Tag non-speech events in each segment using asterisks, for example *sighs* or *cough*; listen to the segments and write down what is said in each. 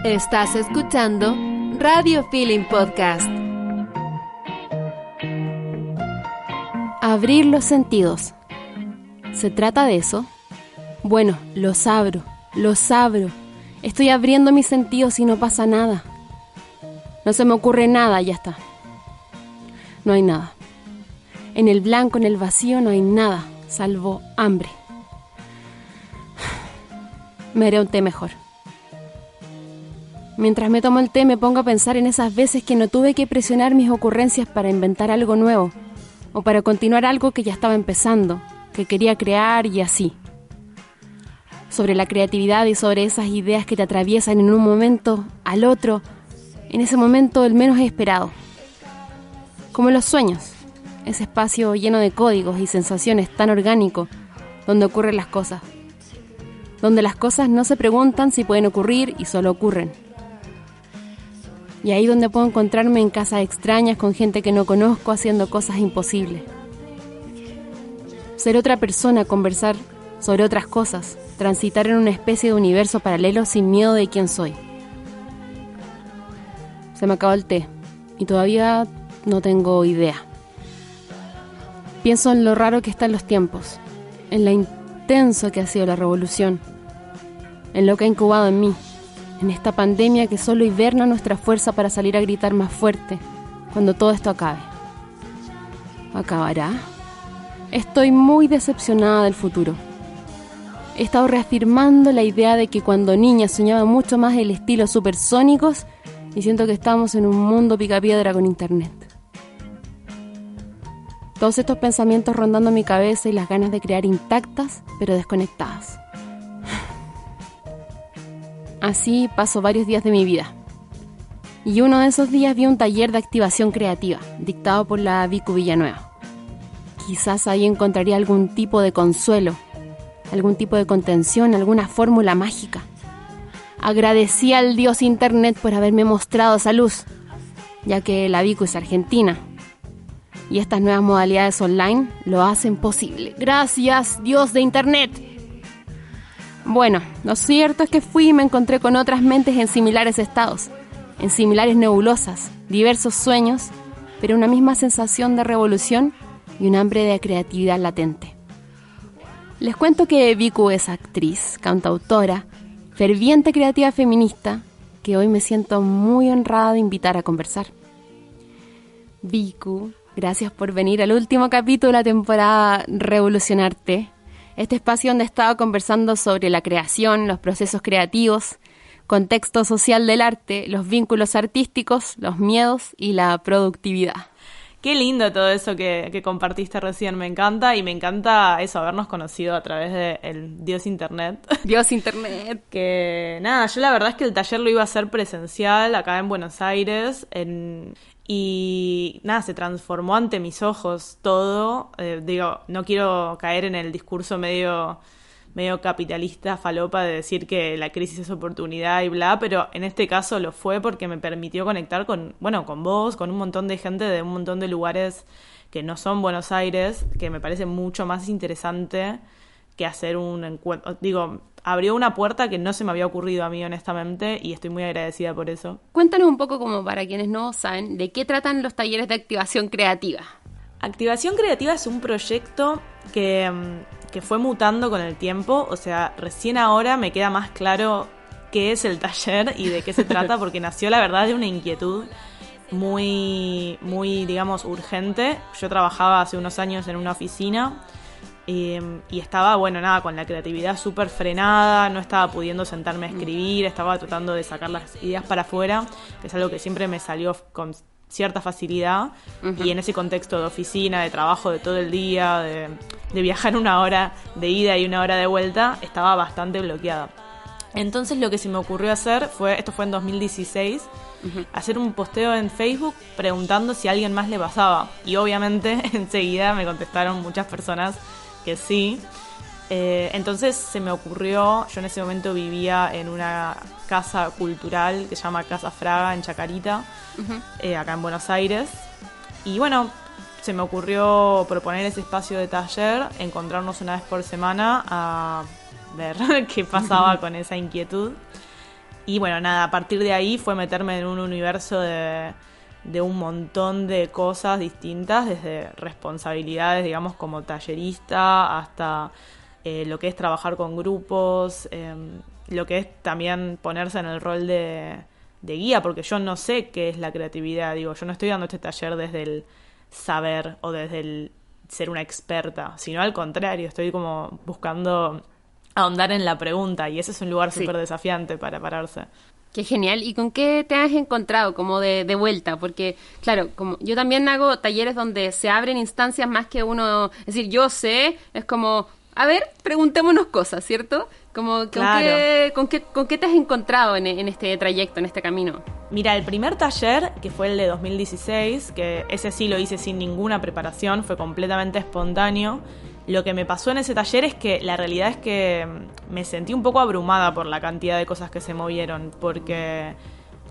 Estás escuchando Radio Feeling Podcast. Abrir los sentidos. ¿Se trata de eso? Bueno, los abro, los abro. Estoy abriendo mis sentidos y no pasa nada. No se me ocurre nada, ya está. No hay nada. En el blanco, en el vacío, no hay nada, salvo hambre. *sighs* Me haré un té mejor. Mientras me tomo el té me pongo a pensar en esas veces que no tuve que presionar mis ocurrencias para inventar algo nuevo o para continuar algo que ya estaba empezando, que quería crear y así. Sobre la creatividad y sobre esas ideas que te atraviesan en un momento al otro, en ese momento el menos esperado. Como los sueños, ese espacio lleno de códigos y sensaciones tan orgánico donde ocurren las cosas. Donde las cosas no se preguntan si pueden ocurrir y solo ocurren y ahí donde puedo encontrarme en casas extrañas con gente que no conozco haciendo cosas imposibles. Ser otra persona, conversar sobre otras cosas, transitar en una especie de universo paralelo sin miedo de quién soy. Se me acabó el té y todavía no tengo idea. Pienso en lo raro que están los tiempos, en lo intenso que ha sido la revolución, en lo que ha incubado en mí en esta pandemia que solo hiberna nuestra fuerza para salir a gritar más fuerte cuando todo esto acabe. ¿Acabará? Estoy muy decepcionada del futuro. He estado reafirmando la idea de que cuando niña soñaba mucho más el estilo supersónicos y siento que estamos en un mundo picapiedra con internet. Todos estos pensamientos rondando mi cabeza y las ganas de crear intactas pero desconectadas. Así paso varios días de mi vida. Y uno de esos días vi un taller de activación creativa, dictado por la Vicu Villanueva. Quizás ahí encontraría algún tipo de consuelo, algún tipo de contención, alguna fórmula mágica. Agradecí al dios Internet por haberme mostrado esa luz, ya que la Vicu es argentina. Y estas nuevas modalidades online lo hacen posible. Gracias, dios de Internet. Bueno, lo cierto es que fui y me encontré con otras mentes en similares estados, en similares nebulosas, diversos sueños, pero una misma sensación de revolución y un hambre de creatividad latente. Les cuento que Viku es actriz, cantautora, ferviente creativa feminista, que hoy me siento muy honrada de invitar a conversar. Viku, gracias por venir al último capítulo de la temporada Revolucionarte este espacio donde he estado conversando sobre la creación, los procesos creativos, contexto social del arte, los vínculos artísticos, los miedos y la productividad. Qué lindo todo eso que, compartiste recién, me encanta y me encanta eso, habernos conocido a través del Dios Internet. *laughs* Dios Internet. que nada, yo la verdad es que el taller lo iba a hacer presencial acá en Buenos Aires, en, y nada, se transformó ante mis ojos todo. Eh, digo, no quiero caer en el discurso medio, medio capitalista, falopa, de decir que la crisis es oportunidad y bla, pero en este caso lo fue porque me permitió conectar con, bueno, con vos, con un montón de gente de un montón de lugares que no son Buenos Aires, que me parece mucho más interesante que hacer un encuentro. Digo, abrió una puerta que no se me había ocurrido a mí honestamente y estoy muy agradecida por eso. Cuéntanos un poco como para quienes no saben, ¿de qué tratan los talleres de activación creativa? Activación creativa es un proyecto que, mm, que fue mutando con el tiempo, o sea, recién ahora me queda más claro qué es el taller y de qué se trata porque *laughs* nació la verdad de una inquietud muy, muy, digamos, urgente. Yo trabajaba hace unos años en una oficina Em, y estaba, bueno, nada, con la creatividad súper frenada, no estaba pudiendo sentarme a mm. escribir, estaba tratando de sacar las ideas para afuera, que es algo que siempre me salió con cierta facilidad. Y en ese contexto de oficina, de trabajo de todo el día, de, de viajar una hora de ida y una hora de vuelta, estaba bastante bloqueada. Entonces lo que se me ocurrió hacer fue, esto fue en 2016, hacer un posteo en Facebook preguntando si a alguien más le pasaba. Y obviamente *laughs* enseguida me contestaron muchas personas que sí. Eh, entonces se me ocurrió, yo en ese momento vivía en una casa cultural que se llama Casa Fraga en Chacarita, eh, acá en Buenos Aires. Y bueno, se me ocurrió proponer ese espacio de taller, encontrarnos una vez por semana a ver *laughs* qué pasaba con esa inquietud. Y bueno, nada, a partir de ahí fue meterme en un universo de, de un montón de cosas distintas, desde responsabilidades, digamos, como tallerista, hasta eh, lo que es trabajar con grupos, em, lo que es también ponerse en el rol de, de guía, porque yo no sé qué es la creatividad, digo, yo no estoy dando este taller desde el saber o desde el ser una experta, sino al contrario, estoy como buscando ahondar en la pregunta y ese es un lugar súper desafiante para pararse. Qué genial. ¿Y con qué te has encontrado como de, de, vuelta? Porque, claro, como yo también hago talleres donde se abren instancias más que uno, es decir, yo sé, es como, a ver, preguntémonos cosas, ¿cierto? Como, ¿con, qué, con, qué, ¿Con qué te has encontrado en, en, este trayecto, en este camino? Mira, el primer taller, que fue el de 2016, que ese sí lo hice sin ninguna preparación, fue completamente espontáneo. Lo que me pasó en ese taller es que la realidad es que me sentí un poco abrumada por la cantidad de cosas que se movieron, porque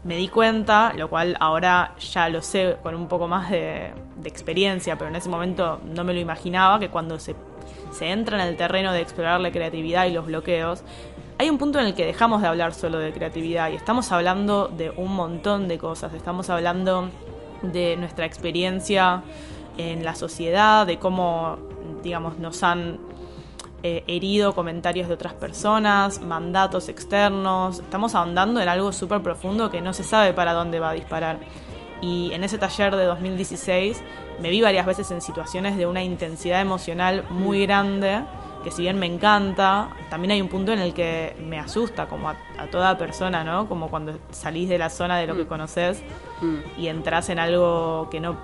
me di cuenta, lo cual ahora ya lo sé con un poco más de, de experiencia, pero en ese momento no me lo imaginaba, que cuando se se entra en el terreno de explorar la creatividad y los bloqueos, hay un punto en el que dejamos de hablar solo de creatividad y estamos hablando de un montón de cosas. Estamos hablando de nuestra experiencia en la sociedad, de cómo, digamos, nos han eh, herido comentarios de otras personas, mandatos externos. Estamos ahondando en algo súper profundo que no se sabe para dónde va a disparar. Y en ese taller de 2016 me vi varias veces en situaciones de una intensidad emocional muy grande, que si bien me encanta, también hay un punto en el que me asusta, como a, toda persona, ¿no? Como cuando salís de la zona de lo que mm. conoces mm. y entras en algo que no,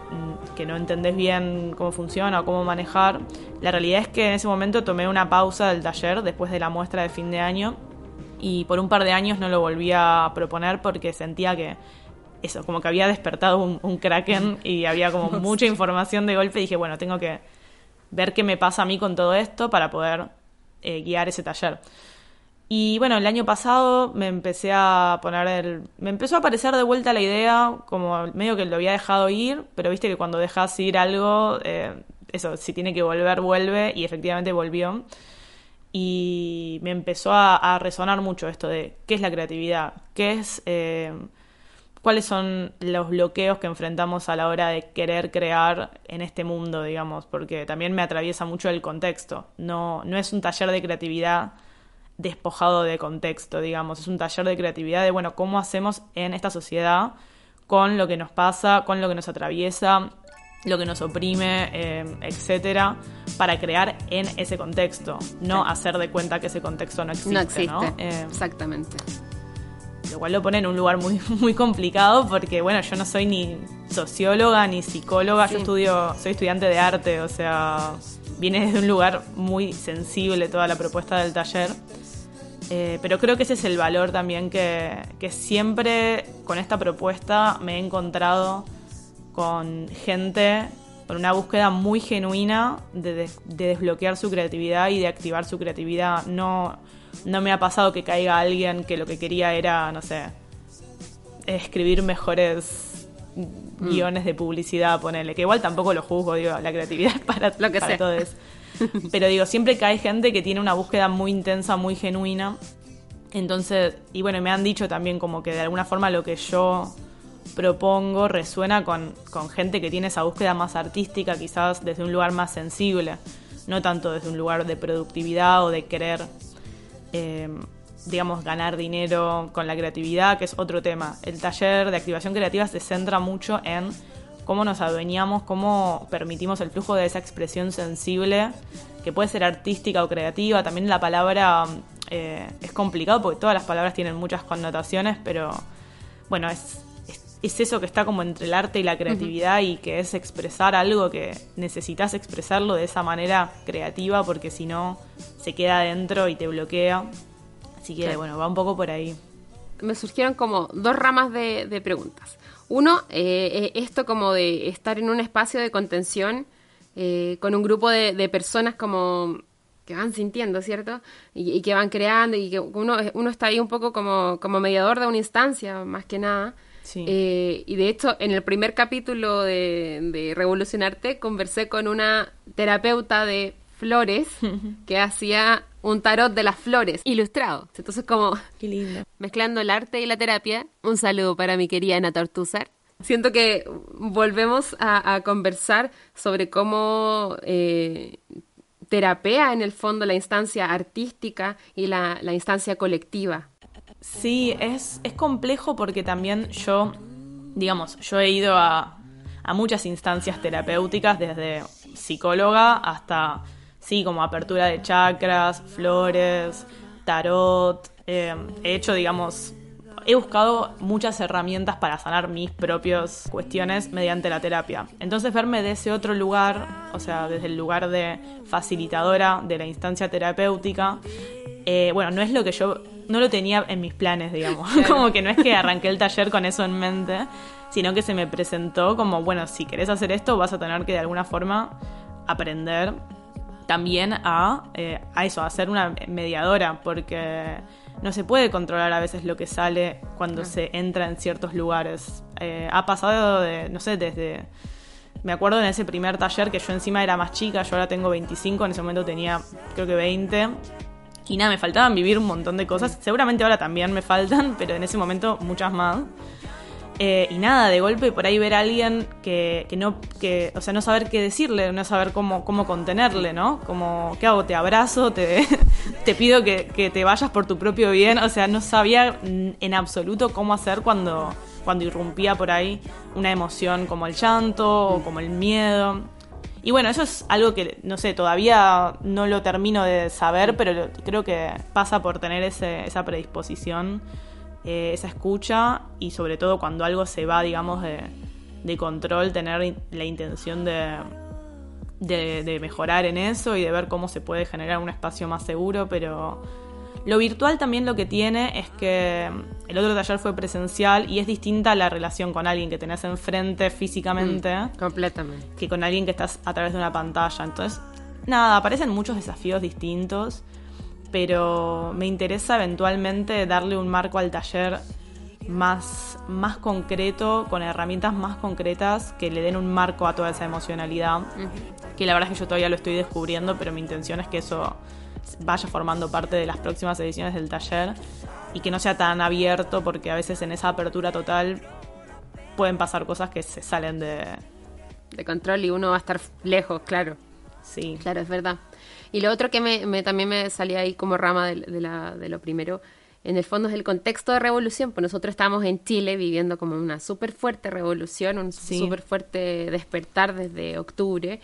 que no entendés bien cómo funciona o cómo manejar. La realidad es que en ese momento tomé una pausa del taller después de la muestra de fin de año y por un par de años no lo volví a proponer porque sentía que eso, como que había despertado un, kraken *laughs* y había como mucha información de golpe y dije, bueno, tengo que ver qué me pasa a mí con todo esto para poder eh, guiar ese taller. Y bueno, el año pasado me empecé a poner el... Me empezó a aparecer de vuelta la idea, como medio que lo había dejado ir, pero viste que cuando dejas ir algo, eh, eso, si tiene que volver, vuelve, y efectivamente volvió. Y me empezó a, resonar mucho esto de qué es la creatividad, qué es... Eh, cuáles son los bloqueos que enfrentamos a la hora de querer crear en este mundo, digamos, porque también me atraviesa mucho el contexto. No, no es un taller de creatividad despojado de contexto, digamos, es un taller de creatividad de, bueno, cómo hacemos en esta sociedad con lo que nos pasa, con lo que nos atraviesa, lo que nos oprime, eh, etcétera, para crear en ese contexto, no hacer de cuenta que ese contexto no existe. No existe, eh, exactamente lo cual lo pone en un lugar muy, *laughs* muy complicado porque, bueno, yo no soy ni socióloga ni psicóloga, yo estudio, soy estudiante de arte, o sea, viene desde un lugar muy sensible toda la propuesta del taller. Eh, pero creo que ese es el valor también que, que siempre con esta propuesta me he encontrado con gente con una búsqueda muy genuina de, de, desbloquear su creatividad y de activar su creatividad. No, no me ha pasado que caiga alguien que lo que quería era, no sé, escribir mejores mm. guiones de publicidad, ponerle, que igual tampoco lo juzgo, digo, la creatividad es *laughs* para, lo que para todos. *laughs* Pero digo, siempre que hay gente que tiene una búsqueda muy intensa, muy genuina. Entonces, y bueno, me han dicho también como que de alguna forma lo que yo propongo resuena con, con gente que tiene esa búsqueda más artística, quizás desde un lugar más sensible, no tanto desde un lugar de productividad o de querer eh, digamos, ganar dinero con la creatividad, que es otro tema. El taller de activación creativa se centra mucho en cómo nos adueñamos, cómo permitimos el flujo de esa expresión sensible, que puede ser artística o creativa. También la palabra eh, es complicado porque todas las palabras tienen muchas connotaciones, pero bueno, es, es, eso que está como entre el arte y la creatividad y que es expresar algo que necesitas expresarlo de esa manera creativa porque si no se queda adentro y te bloquea. Así que, bueno, va un poco por ahí. Me surgieron como dos ramas de, preguntas. Uno, eh, esto como de estar en un espacio de contención eh, con un grupo de, personas como que van sintiendo, ¿cierto? Y, que van creando y que uno, uno está ahí un poco como, como mediador de una instancia, más que nada. Eh, y de hecho, en el primer capítulo de, de Revolucionarte, conversé con una terapeuta de flores *laughs* que hacía un tarot de las flores ilustrado. Entonces, como Qué lindo. mezclando el arte y la terapia, un saludo para mi querida Ana Tortuzar. Siento que volvemos a, conversar sobre cómo eh, terapea en el fondo la instancia artística y la, la instancia colectiva. Sí, es, es complejo porque también yo, digamos, yo he ido a, a muchas instancias terapéuticas, desde psicóloga hasta, sí, como apertura de chakras, flores, tarot. Eh, he hecho, digamos, he buscado muchas herramientas para sanar mis propias cuestiones mediante la terapia. Entonces verme de ese otro lugar, o sea, desde el lugar de facilitadora de la instancia terapéutica, eh, bueno, no es lo que yo, no lo tenía en mis planes, digamos. *laughs* como que no es que arranqué el taller con eso en mente, sino que se me presentó como, bueno, si querés hacer esto vas a tener que de alguna forma aprender también a, eh, a eso, a ser una mediadora, porque no se puede controlar a veces lo que sale cuando se entra en ciertos lugares. Eh, ha pasado de, no sé, desde... Me acuerdo en ese primer taller que yo encima era más chica, yo ahora tengo 25, en ese momento tenía creo que 20. Nada, me faltaban vivir un montón de cosas. Seguramente ahora también me faltan, *laughs* pero en ese momento muchas más. Eh, y nada, de golpe por ahí ver a alguien que, que, no, que, o sea, no saber qué decirle, no saber cómo, cómo contenerle, ¿no? Como, ¿qué hago? Te abrazo, te, *laughs* te pido que, que, te vayas por tu propio bien. O sea, no sabía en absoluto cómo hacer cuando, cuando irrumpía por ahí una emoción como el llanto o como el miedo. Y bueno, eso es algo que, no sé, todavía no lo termino de saber, pero creo que pasa por tener ese, esa predisposición eh, esa escucha y sobre todo cuando algo se va, digamos, de, control, tener la intención de, de, mejorar en eso y de ver cómo se puede generar un espacio más seguro, pero lo virtual también lo que tiene es que el otro taller fue presencial y es distinta la relación con alguien que tenés enfrente físicamente. Mm, completamente. Que con alguien que estás a través de una pantalla. Entonces, nada, aparecen muchos desafíos distintos pero me interesa eventualmente darle un marco al taller más, más concreto, con herramientas más concretas que le den un marco a toda esa emocionalidad, que la verdad es que yo todavía lo estoy descubriendo, pero mi intención es que eso vaya formando parte de las próximas ediciones del taller y que no sea tan abierto porque a veces en esa apertura total pueden pasar cosas que se salen de... De control y uno va a estar lejos, claro. Sí. Claro, es verdad. Y lo otro que me, también me salía ahí como rama de, la, de lo primero, en el fondo es el contexto de revolución, pues nosotros estamos en Chile viviendo como una súper fuerte revolución, un súper fuerte despertar desde octubre,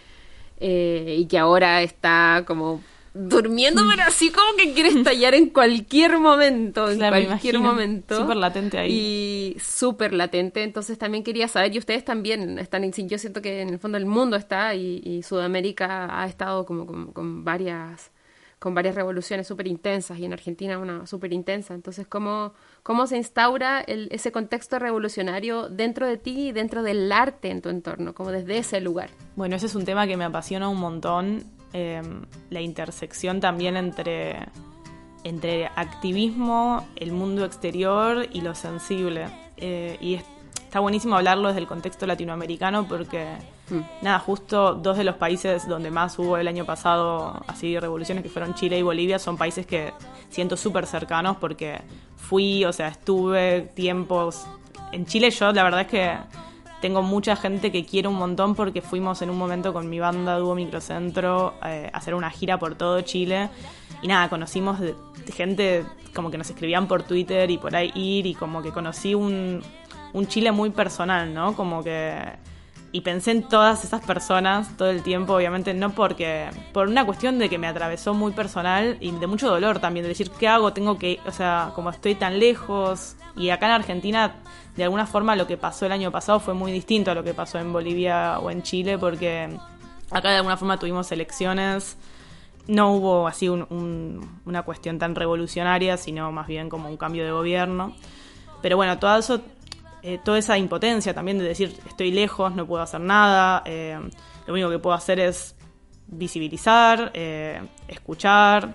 eh, y que ahora está como durmiendo, pero así como que quiere estallar en cualquier momento, en cualquier momento. Súper latente ahí. Y súper latente, entonces también quería saber, y ustedes también están, yo siento que en el fondo el mundo está, y, Sudamérica ha estado como con, varias con varias revoluciones súper intensas y en Argentina una súper intensa. Entonces, ¿cómo, cómo se instaura ese contexto revolucionario dentro de ti y dentro del arte en tu entorno, como desde ese lugar? Bueno, ese es un tema que me apasiona un montón Em, la intersección también entre, entre activismo, el mundo exterior y lo sensible. Eh, y está buenísimo hablarlo desde el contexto latinoamericano porque, mm. nada, justo dos de los países donde más hubo el año pasado así revoluciones, que fueron Chile y Bolivia, son países que siento súper cercanos porque fui, o sea, estuve tiempos... En Chile yo la verdad es que tengo mucha gente que quiero un montón porque fuimos en un momento con mi banda Dúo Microcentro eh, a hacer una gira por todo Chile. Y nada, conocimos gente como que nos escribían por Twitter y por ahí ir y como que conocí un, un Chile muy personal, ¿no? Como que y pensé en todas esas personas todo el tiempo, obviamente, no porque, por una cuestión de que me atravesó muy personal y de mucho dolor también, de decir, ¿qué hago? Tengo que, o sea, como estoy tan lejos. Y acá en Argentina, de alguna forma, lo que pasó el año pasado fue muy distinto a lo que pasó en Bolivia o en Chile, porque acá de alguna forma tuvimos elecciones no hubo así una cuestión tan revolucionaria, sino más bien como un cambio de gobierno. Pero bueno, todo eso, eh, toda esa impotencia también de decir estoy lejos, no puedo hacer nada, eh, lo único que puedo hacer es visibilizar, eh, escuchar,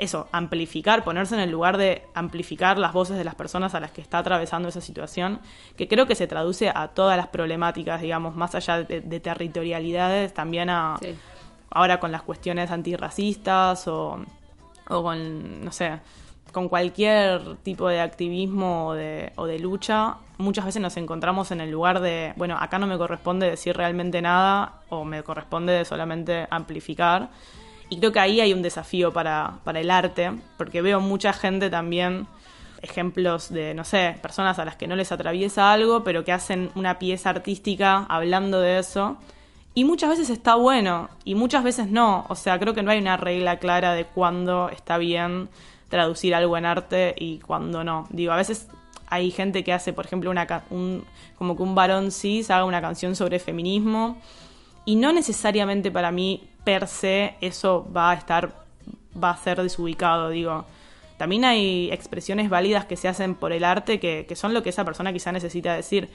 eso, amplificar, ponerse en el lugar de amplificar las voces de las personas a las que está atravesando esa situación, que creo que se traduce a todas las problemáticas, digamos, más allá de, territorialidades, también a ahora con las cuestiones antirracistas o, o con, no sé, con cualquier tipo de activismo o de, o de lucha, muchas veces nos encontramos en el lugar de, bueno, acá no me corresponde decir realmente nada o me corresponde solamente amplificar. Y creo que ahí hay un desafío para, para el arte, porque veo mucha gente también, ejemplos de, no sé, personas a las que no les atraviesa algo, pero que hacen una pieza artística hablando de eso. Y muchas veces está bueno y muchas veces no. O sea, creo que no hay una regla clara de cuándo está bien traducir algo en arte y cuándo no. Digo, a veces hay gente que hace, por ejemplo, una, un, como que un varón cis haga una canción sobre feminismo y no necesariamente para mí per se eso va a estar, va a ser desubicado, digo. También hay expresiones válidas que se hacen por el arte que, que son lo que esa persona quizá necesita decir.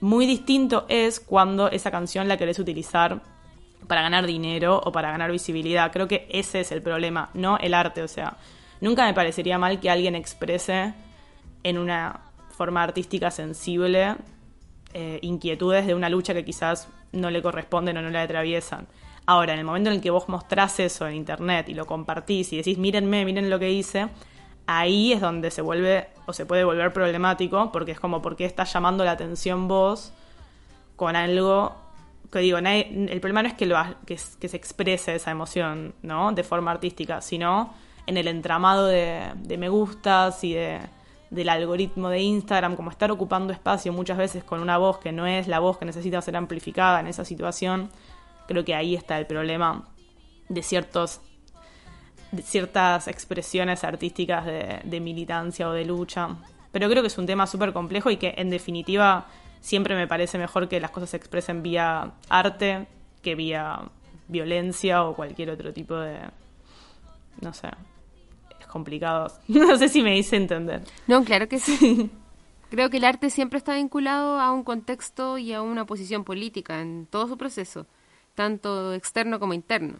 Muy distinto es cuando esa canción la querés utilizar para ganar dinero o para ganar visibilidad. Creo que ese es el problema, no el arte. O sea, nunca me parecería mal que alguien exprese en una forma artística sensible eh, inquietudes de una lucha que quizás no le corresponden o no le atraviesan. Ahora, en el momento en el que vos mostrás eso en internet y lo compartís y decís, mírenme, miren lo que hice, ahí es donde se vuelve o se puede volver problemático, porque es como, ¿por qué estás llamando la atención vos con algo que digo, el problema no es que, lo, que, se exprese esa emoción, ¿no? De forma artística, sino en el entramado de, me gustas y de del algoritmo de Instagram, como estar ocupando espacio muchas veces con una voz que no es la voz que necesita ser amplificada en esa situación, creo que ahí está el problema de ciertos de ciertas expresiones artísticas de, de, militancia o de lucha. Pero creo que es un tema súper complejo y que en definitiva siempre me parece mejor que las cosas se expresen vía arte que vía violencia o cualquier otro tipo de, no sé, complicados. *laughs* No sé si me hice entender. No, claro que sí. Creo que el arte siempre está vinculado a un contexto y a una posición política en todo su proceso, tanto externo como interno.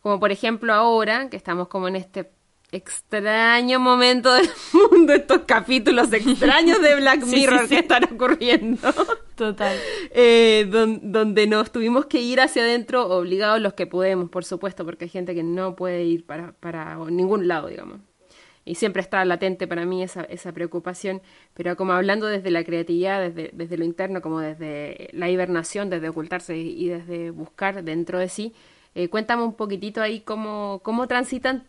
Como por ejemplo ahora, que estamos como en este extraño momento del *laughs* mundo, estos capítulos extraños de Black *laughs* Mirror que están ocurriendo. Total. *laughs* Eh, donde nos tuvimos que ir hacia adentro, obligados los que podemos, por supuesto, porque hay gente que no puede ir para, para ningún lado, digamos. Y siempre está latente para mí esa, esa preocupación, pero como hablando desde la creatividad, desde, desde lo interno, como desde la hibernación, desde ocultarse y desde buscar dentro de sí, eh, cuéntame un poquitito ahí cómo, cómo transitan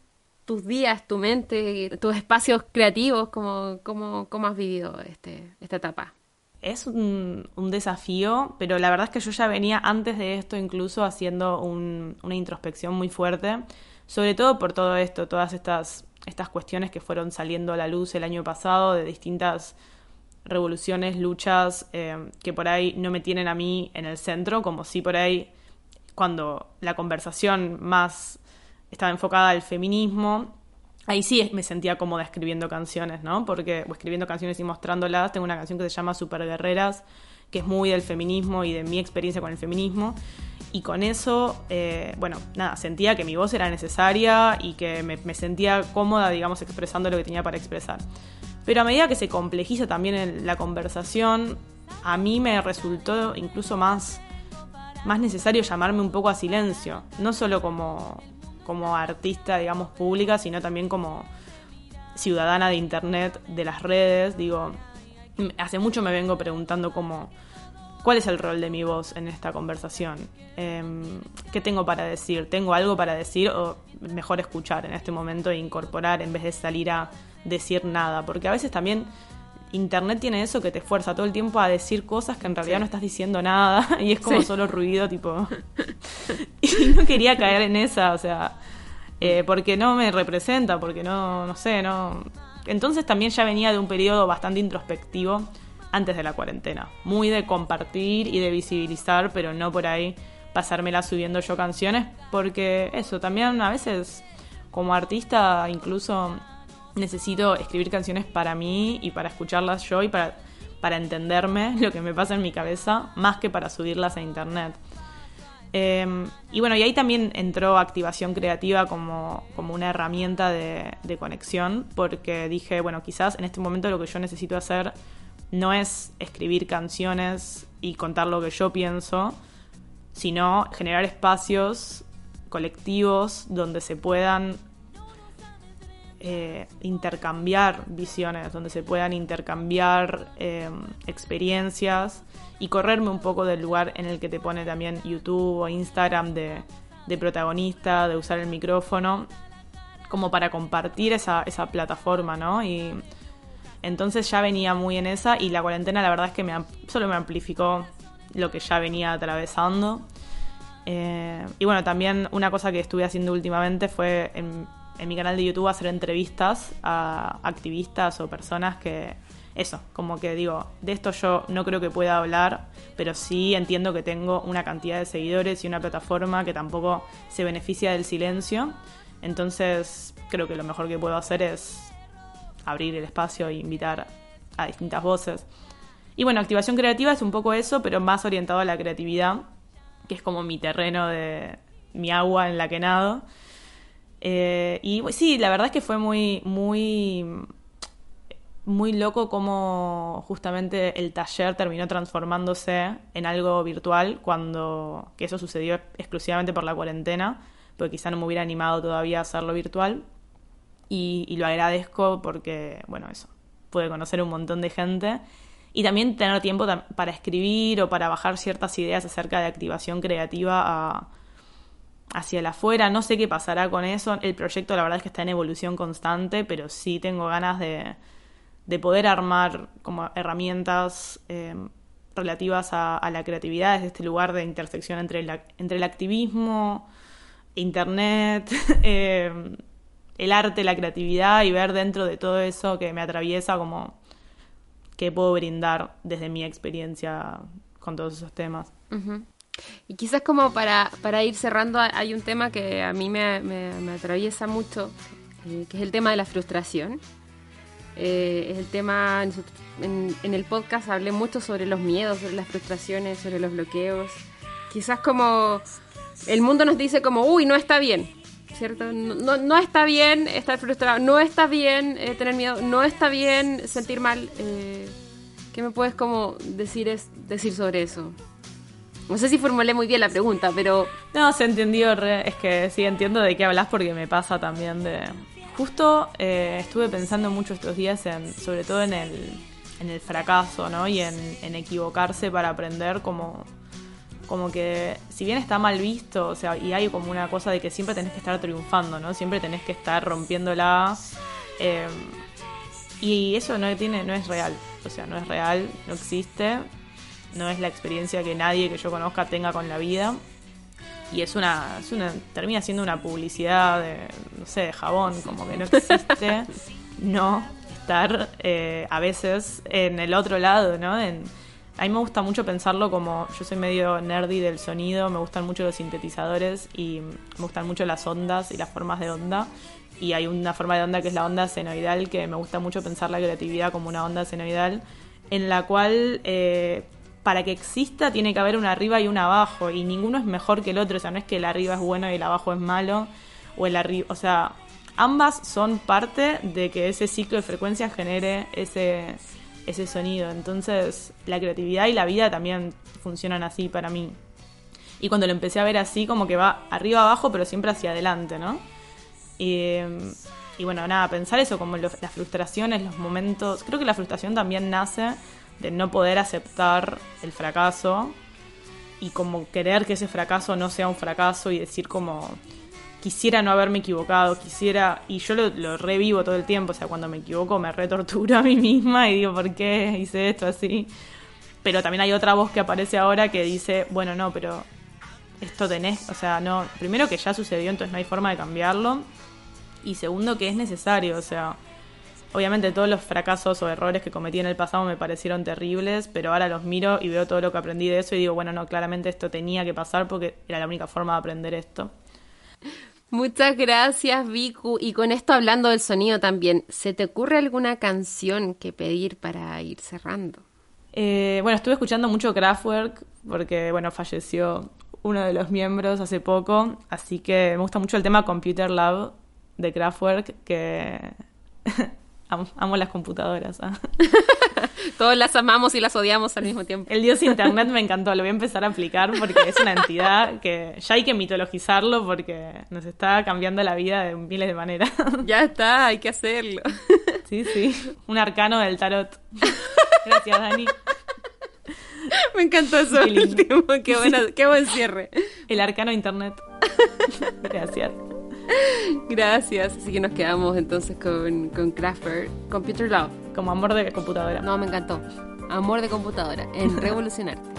tus días, tu mente, tus espacios creativos, cómo, cómo, cómo has vivido este, esta etapa. Es un, desafío, pero la verdad es que yo ya venía antes de esto incluso haciendo una introspección muy fuerte, sobre todo por todo esto, todas estas, estas cuestiones que fueron saliendo a la luz el año pasado de distintas revoluciones, luchas eh, que por ahí no me tienen a mí en el centro, como si por ahí cuando la conversación más estaba enfocada al feminismo. Ahí sí me sentía cómoda escribiendo canciones, ¿no? Porque, o escribiendo canciones y mostrándolas. Tengo una canción que se llama Super Guerreras, que es muy del feminismo y de mi experiencia con el feminismo. Y con eso, eh, bueno, nada, sentía que mi voz era necesaria y que me, sentía cómoda, digamos, expresando lo que tenía para expresar. Pero a medida que se complejiza también la conversación, a mí me resultó incluso más, más necesario llamarme un poco a silencio. No solo como, como artista, digamos, pública, sino también como ciudadana de Internet, de las redes. Digo, hace mucho me vengo preguntando cómo, cuál es el rol de mi voz en esta conversación. Em, ¿Qué tengo para decir? ¿Tengo algo para decir o mejor escuchar en este momento e incorporar en vez de salir a decir nada? Porque a veces también Internet tiene eso que te fuerza todo el tiempo a decir cosas que en realidad no estás diciendo nada *laughs* y es como solo ruido, tipo. *laughs* y no quería caer en esa, o sea, eh, porque no me representa, porque no, no sé, no. Entonces también ya venía de un periodo bastante introspectivo antes de la cuarentena, muy de compartir y de visibilizar, pero no por ahí pasármela subiendo yo canciones, porque eso, también a veces como artista incluso necesito escribir canciones para mí y para escucharlas yo y para, para entenderme *laughs* lo que me pasa en mi cabeza, más que para subirlas a internet. Em, y bueno, y ahí también entró activación creativa como, como una herramienta de, de, conexión, porque dije, bueno, quizás en este momento lo que yo necesito hacer no es escribir canciones y contar lo que yo pienso, sino generar espacios colectivos donde se puedan eh, intercambiar visiones, donde se puedan intercambiar eh, experiencias y correrme un poco del lugar en el que te pone también YouTube o Instagram de, protagonista, de usar el micrófono, como para compartir esa, esa plataforma, ¿no? Entonces ya venía muy en esa y la cuarentena la verdad es que me, solo me amplificó lo que ya venía atravesando. Eh, y bueno, también una cosa que estuve haciendo últimamente fue en, en mi canal de YouTube hacer entrevistas a activistas o personas que, eso, como que digo, de esto yo no creo que pueda hablar, pero sí entiendo que tengo una cantidad de seguidores y una plataforma que tampoco se beneficia del silencio. Entonces creo que lo mejor que puedo hacer es abrir el espacio e invitar a distintas voces. Y bueno, activación creativa es un poco eso, pero más orientado a la creatividad, que es como mi terreno de mi agua en la que nado. Eh, y sí, la verdad es que fue muy, muy, muy loco como justamente el taller terminó transformándose en algo virtual cuando que eso sucedió exclusivamente por la cuarentena, porque quizá no me hubiera animado todavía a hacerlo virtual. Y, lo agradezco porque, bueno, eso, pude conocer un montón de gente y también tener tiempo para escribir o para bajar ciertas ideas acerca de activación creativa a hacia el afuera. No sé qué pasará con eso. El proyecto la verdad es que está en evolución constante, pero sí tengo ganas de, de poder armar como herramientas eh, relativas a, la creatividad desde este lugar de intersección entre, entre el activismo, internet, *laughs* eh, el arte, la creatividad y ver dentro de todo eso que me atraviesa como qué puedo brindar desde mi experiencia con todos esos temas. Y quizás como para, para ir cerrando, hay un tema que a mí me, me, atraviesa mucho, eh, que es el tema de la frustración. Eh, es el tema, en, en, el podcast hablé mucho sobre los miedos, sobre las frustraciones, sobre los bloqueos. Quizás como el mundo nos dice como, uy, no está bien, ¿cierto? No, no está bien estar frustrado, no está bien eh, tener miedo, no está bien sentir mal. ¿Qué me puedes como decir, es, decir sobre eso? No sé si formulé muy bien la pregunta, pero... No, se entendió, es que sí entiendo de qué hablas porque me pasa también de... Justo eh, estuve pensando mucho estos días, en, sobre todo en el, en el fracaso, ¿no? Y en, equivocarse para aprender como como que si bien está mal visto, o sea, y hay como una cosa de que siempre tenés que estar triunfando, ¿no? Siempre tenés que estar rompiéndola. Eh, y eso no tiene, no es real. O sea, no es real, no existe no es la experiencia que nadie que yo conozca tenga con la vida. Y es una, es una termina siendo una publicidad de, no sé, de jabón, como que no existe *laughs* no estar eh, a veces en el otro lado, ¿no? En, a mí me gusta mucho pensarlo como yo soy medio nerdy del sonido, me gustan mucho los sintetizadores y me gustan mucho las ondas y las formas de onda. Y hay una forma de onda que es la onda senoidal, que me gusta mucho pensar la creatividad como una onda senoidal, en la cual eh, para que exista tiene que haber un arriba y un abajo y ninguno es mejor que el otro, o sea, no es que el arriba es bueno y el abajo es malo o el arriba, o sea, ambas son parte de que ese ciclo de frecuencias genere ese ese sonido. Entonces, la creatividad y la vida también funcionan así para mí. Y cuando lo empecé a ver así, como que va arriba abajo, pero siempre hacia adelante, ¿no? Y, bueno, nada, pensar eso, como las frustraciones, los momentos. Creo que la frustración también nace de no poder aceptar el fracaso y como querer que ese fracaso no sea un fracaso y decir como quisiera no haberme equivocado, quisiera, y yo lo, revivo todo el tiempo, o sea, cuando me equivoco me retorturo a mí misma y digo, ¿por qué hice esto así? Pero también hay otra voz que aparece ahora que dice, bueno, no, pero esto tenés, o sea, no, primero que ya sucedió, entonces no hay forma de cambiarlo, y segundo que es necesario, o sea, obviamente todos los fracasos o errores que cometí en el pasado me parecieron terribles, pero ahora los miro y veo todo lo que aprendí de eso y digo, bueno, no, claramente esto tenía que pasar porque era la única forma de aprender esto. Muchas gracias, Vicu. Y con esto hablando del sonido también, ¿se te ocurre alguna canción que pedir para ir cerrando? Eh, bueno, estuve escuchando mucho Kraftwerk porque, bueno, falleció uno de los miembros hace poco, así que me gusta mucho el tema Computer Lab de Kraftwerk, que *laughs* amo, las computadoras. ¿ah? *laughs* Todos las amamos y las odiamos al mismo tiempo. El dios internet me encantó, lo voy a empezar a aplicar porque es una entidad que ya hay que mitologizarlo porque nos está cambiando la vida de miles de maneras. *laughs* Ya está, hay que hacerlo. Sí, sí, un arcano del tarot. Gracias, Dani. Me encantó eso qué último, qué, qué buen cierre. El arcano internet. Gracias. *laughs* Gracias. Así que nos quedamos entonces con, con Computer Love. Como amor de computadora. No, me encantó. Amor de computadora en *laughs* Revolucionarte.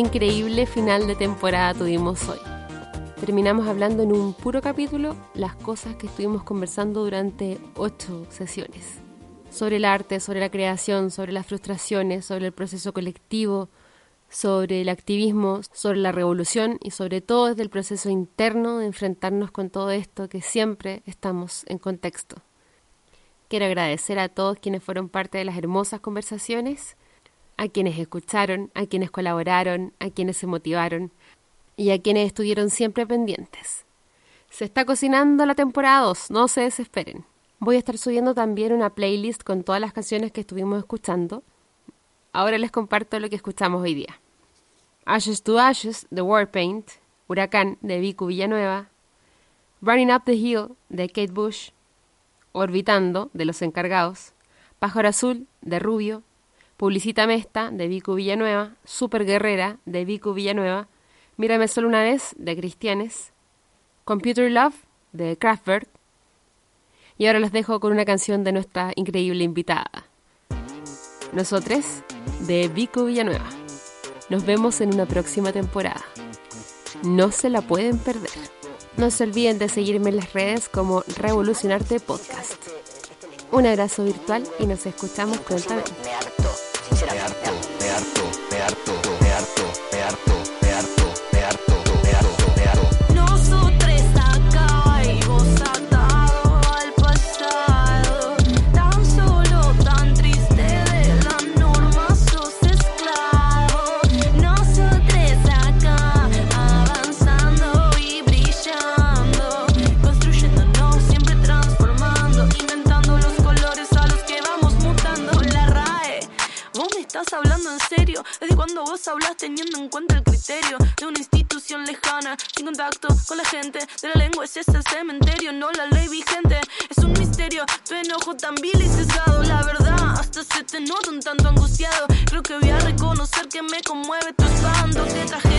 Increíble final de temporada tuvimos hoy. Terminamos hablando en un puro capítulo las cosas que estuvimos conversando durante ocho sesiones. Sobre el arte, sobre la creación, sobre las frustraciones, sobre el proceso colectivo, sobre el activismo, sobre la revolución y sobre todo desde el proceso interno de enfrentarnos con todo esto que siempre estamos en contexto. Quiero agradecer a todos quienes fueron parte de las hermosas conversaciones, a quienes escucharon, a quienes colaboraron, a quienes se motivaron y a quienes estuvieron siempre pendientes. Se está cocinando la temporada 2, no se desesperen. Voy a estar subiendo también una playlist con todas las canciones que estuvimos escuchando Ahora les comparto lo que escuchamos hoy día. Ashes to Ashes de Warpaint, Huracán de Vicu Villanueva, Running Up the Hill de Kate Bush, Orbitando de Los Encargados, Pájaro Azul de Rubio, Publicita Mesta de Vicu Villanueva, Super Guerrera de Vicu Villanueva, Mírame solo una vez de Cristianes, Computer Love de Kraftwerk, y ahora los dejo con una canción de nuestra increíble invitada. Nosotros de Vico Villanueva. Nos vemos en una próxima temporada. No se la pueden perder. No se olviden de seguirme en las redes como Revolucionarte Podcast. Un abrazo virtual y nos escuchamos prontamente. Con la gente. De la lengua es ese cementerio, no la ley vigente. Es un misterio, tu enojo tan vil y cesado. La verdad, hasta se te nota un tanto angustiado. Creo que voy a reconocer que me conmueve tu espanto. Qué tragedia